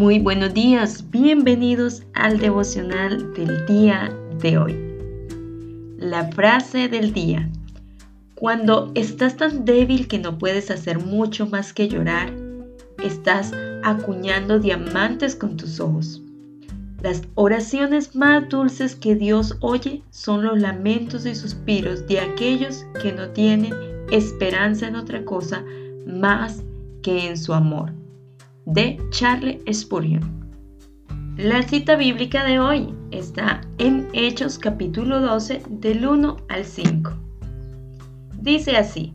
Muy buenos días, bienvenidos al devocional del día de hoy. La frase del día. Cuando estás tan débil que no puedes hacer mucho más que llorar, estás acuñando diamantes con tus ojos. Las oraciones más dulces que Dios oye son los lamentos y suspiros de aquellos que no tienen esperanza en otra cosa más que en su amor. De Charles Spurgeon. La cita bíblica de hoy está en Hechos capítulo 12 del 1 al 5. Dice así,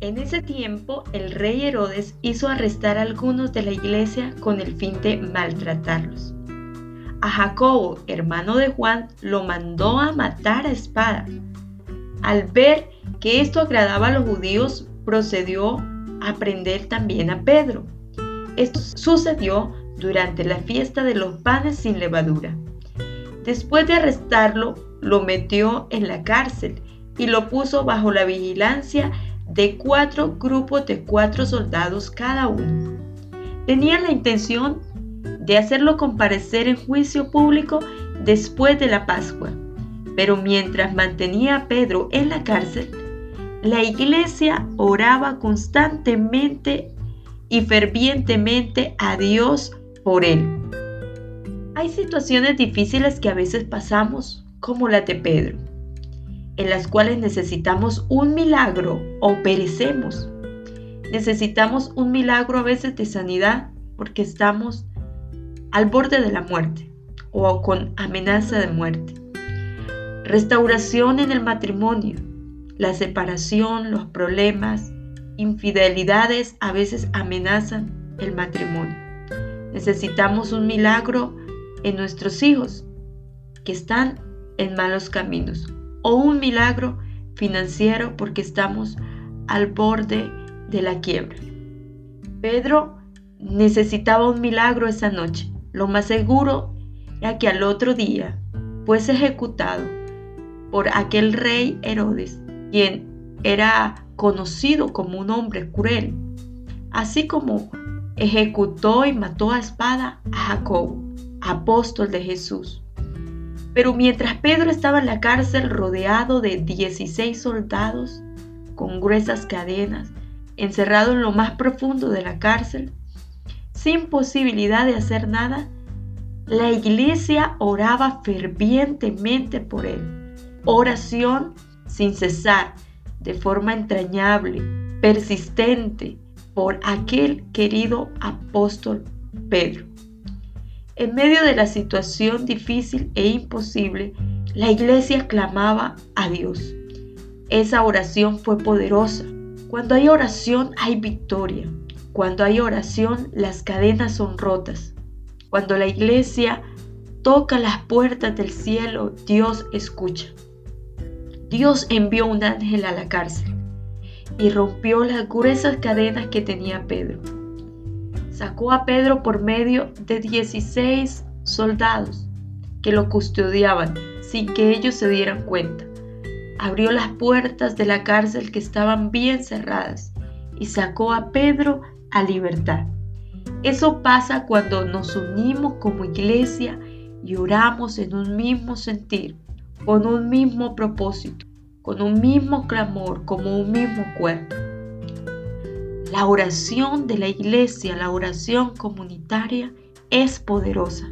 en ese tiempo el rey Herodes hizo arrestar a algunos de la iglesia con el fin de maltratarlos. A Jacobo, hermano de Juan, lo mandó a matar a espada. Al ver que esto agradaba a los judíos, procedió a prender también a Pedro. Esto sucedió durante la fiesta de los panes sin levadura. Después de arrestarlo, lo metió en la cárcel y lo puso bajo la vigilancia de cuatro grupos de cuatro soldados cada uno. Tenían la intención de hacerlo comparecer en juicio público después de la Pascua. Pero mientras mantenía a Pedro en la cárcel, la iglesia oraba constantemente y fervientemente a Dios por él. Hay situaciones difíciles que a veces pasamos, como la de Pedro, en las cuales necesitamos un milagro o perecemos. Necesitamos un milagro a veces de sanidad porque estamos al borde de la muerte o con amenaza de muerte. Restauración en el matrimonio, la separación, los problemas, infidelidades a veces amenazan el matrimonio. Necesitamos un milagro en nuestros hijos que están en malos caminos o un milagro financiero porque estamos al borde de la quiebra. Pedro necesitaba un milagro esa noche lo más seguro era que al otro día fuese ejecutado por aquel rey Herodes, quien era conocido como un hombre cruel, así como ejecutó y mató a espada a Jacob, apóstol de Jesús. Pero mientras Pedro estaba en la cárcel rodeado de 16 soldados con gruesas cadenas, encerrado en lo más profundo de la cárcel, sin posibilidad de hacer nada, la iglesia oraba fervientemente por él. Oración sin cesar, de forma entrañable, persistente, por aquel querido apóstol Pedro. En medio de la situación difícil e imposible, la iglesia clamaba a Dios. Esa oración fue poderosa. Cuando hay oración hay victoria. Cuando hay oración, las cadenas son rotas. Cuando la iglesia toca las puertas del cielo, Dios escucha. Dios envió un ángel a la cárcel y rompió las gruesas cadenas que tenía Pedro. Sacó a Pedro por medio de 16 soldados que lo custodiaban sin que ellos se dieran cuenta. Abrió las puertas de la cárcel que estaban bien cerradas y sacó a Pedro a libertad. Eso pasa cuando nos unimos como iglesia y oramos en un mismo sentir, con un mismo propósito, con un mismo clamor, como un mismo cuerpo. La oración de la iglesia, la oración comunitaria es poderosa.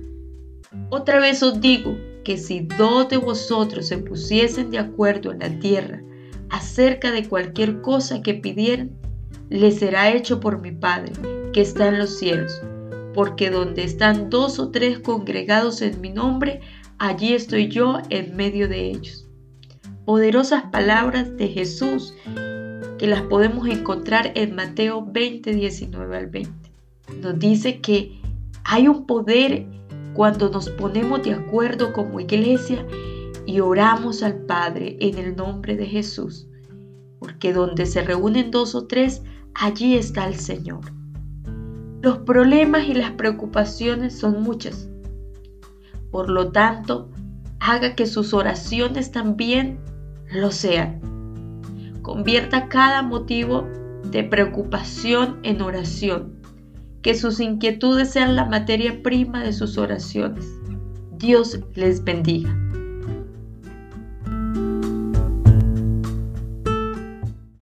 Otra vez os digo que si dos de vosotros se pusiesen de acuerdo en la tierra acerca de cualquier cosa que pidieran, le será hecho por mi Padre que está en los cielos, porque donde están dos o tres congregados en mi nombre, allí estoy yo en medio de ellos. Poderosas palabras de Jesús que las podemos encontrar en Mateo 20, 19 al 20. Nos dice que hay un poder cuando nos ponemos de acuerdo como iglesia y oramos al Padre en el nombre de Jesús, porque donde se reúnen dos o tres, allí está el Señor. Los problemas y las preocupaciones son muchas. Por lo tanto, haga que sus oraciones también lo sean. Convierta cada motivo de preocupación en oración. que sus inquietudes sean la materia prima de sus oraciones. Dios les bendiga.